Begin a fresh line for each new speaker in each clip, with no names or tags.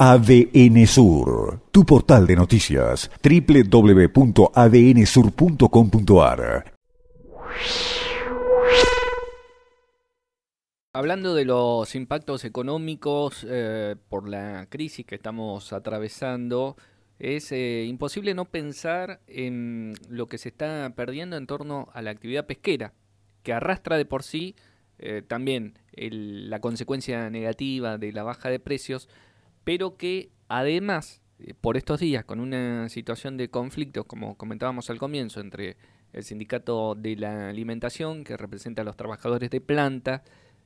ADN Sur, tu portal de noticias, www.adnsur.com.ar.
Hablando de los impactos económicos eh, por la crisis que estamos atravesando, es eh, imposible no pensar en lo que se está perdiendo en torno a la actividad pesquera, que arrastra de por sí eh, también la consecuencia negativa de la baja de precios, pero que además, eh, por estos días, con una situación de conflicto, como comentábamos al comienzo, entre el sindicato de la alimentación, que representa a los trabajadores de planta,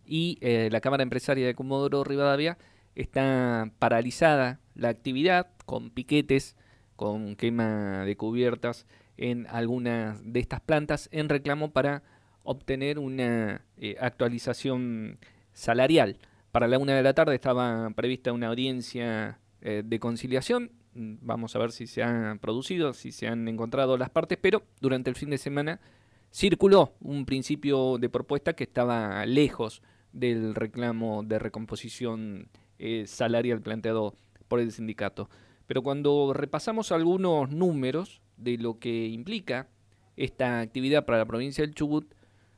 y eh, la Cámara Empresaria de Comodoro Rivadavia, está paralizada la actividad con piquetes, con quema de cubiertas en algunas de estas plantas en reclamo para obtener una eh, actualización salarial. Para la una de la tarde estaba prevista una audiencia eh, de conciliación. Vamos a ver si se han producido, si se han encontrado las partes, pero durante el fin de semana circuló un principio de propuesta que estaba lejos del reclamo de recomposición eh, salarial planteado por el sindicato. Pero cuando repasamos algunos números de lo que implica esta actividad para la provincia del Chubut,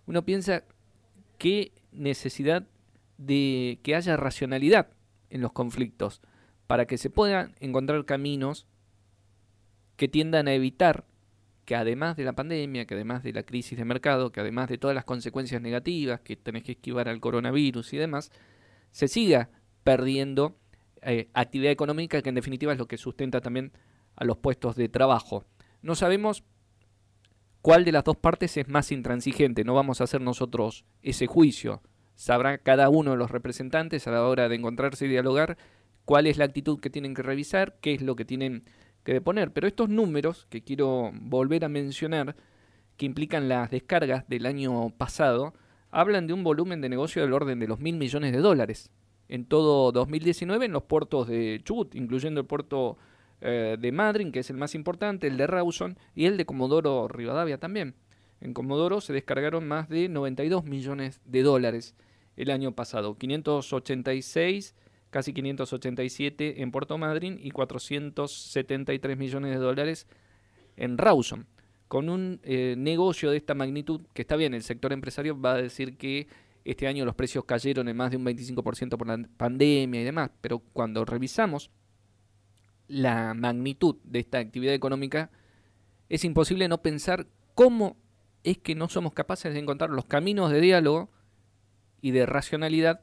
uno piensa qué necesidad de que haya racionalidad en los conflictos, para que se puedan encontrar caminos que tiendan a evitar que además de la pandemia, que además de la crisis de mercado, que además de todas las consecuencias negativas que tenés que esquivar al coronavirus y demás, se siga perdiendo eh, actividad económica que en definitiva es lo que sustenta también a los puestos de trabajo. No sabemos cuál de las dos partes es más intransigente, no vamos a hacer nosotros ese juicio, sabrá cada uno de los representantes a la hora de encontrarse y dialogar cuál es la actitud que tienen que revisar, qué es lo que tienen que deponer. Pero estos números que quiero volver a mencionar, que implican las descargas del año pasado, hablan de un volumen de negocio del orden de los mil millones de dólares en todo 2019 en los puertos de Chubut, incluyendo el puerto eh, de Madryn, que es el más importante, el de Rawson y el de Comodoro Rivadavia también. En Comodoro se descargaron más de 92 millones de dólares el año pasado, 586, casi 587 en Puerto Madryn y 473 millones de dólares en Rawson. Con un eh, negocio de esta magnitud, que está bien, el sector empresario va a decir que este año los precios cayeron en más de un 25% por la pandemia y demás, pero cuando revisamos la magnitud de esta actividad económica, es imposible no pensar cómo es que no somos capaces de encontrar los caminos de diálogo y de racionalidad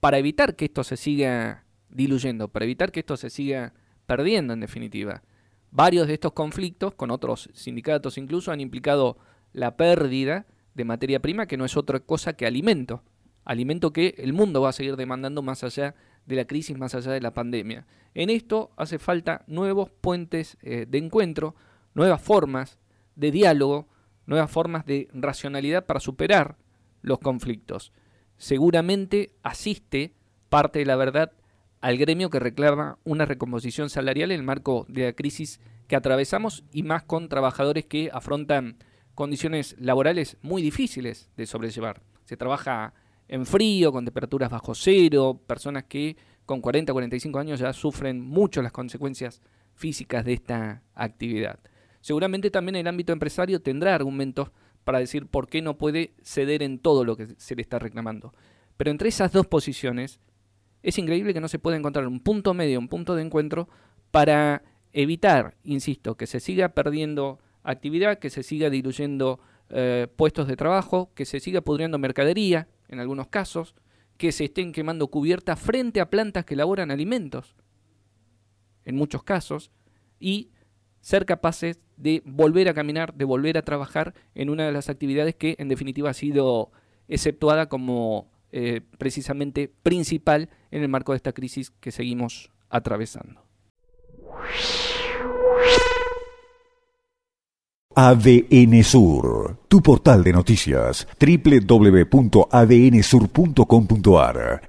para evitar que esto se siga diluyendo, para evitar que esto se siga perdiendo en definitiva. Varios de estos conflictos, con otros sindicatos incluso, han implicado la pérdida de materia prima que no es otra cosa que alimento. Alimento que el mundo va a seguir demandando más allá de la crisis, más allá de la pandemia. En esto hace falta nuevos puentes eh, de encuentro, nuevas formas de diálogo, nuevas formas de racionalidad para superar los conflictos. Seguramente asiste parte de la verdad al gremio que reclama una recomposición salarial en el marco de la crisis que atravesamos y más con trabajadores que afrontan condiciones laborales muy difíciles de sobrellevar. Se trabaja en frío, con temperaturas bajo cero, personas que con 40 o 45 años ya sufren mucho las consecuencias físicas de esta actividad. Seguramente también el ámbito empresario tendrá argumentos para decir por qué no puede ceder en todo lo que se le está reclamando. Pero entre esas dos posiciones es increíble que no se pueda encontrar un punto medio, un punto de encuentro para evitar, insisto, que se siga perdiendo actividad, que se siga diluyendo eh, puestos de trabajo, que se siga pudriendo mercadería, en algunos casos, que se estén quemando cubiertas frente a plantas que elaboran alimentos, en muchos casos, y ser capaces de volver a caminar, de volver a trabajar en una de las actividades que en definitiva ha sido exceptuada como eh, precisamente principal en el marco de esta crisis que seguimos atravesando.
ADN Sur, tu portal de noticias, www.adnsur.com.ar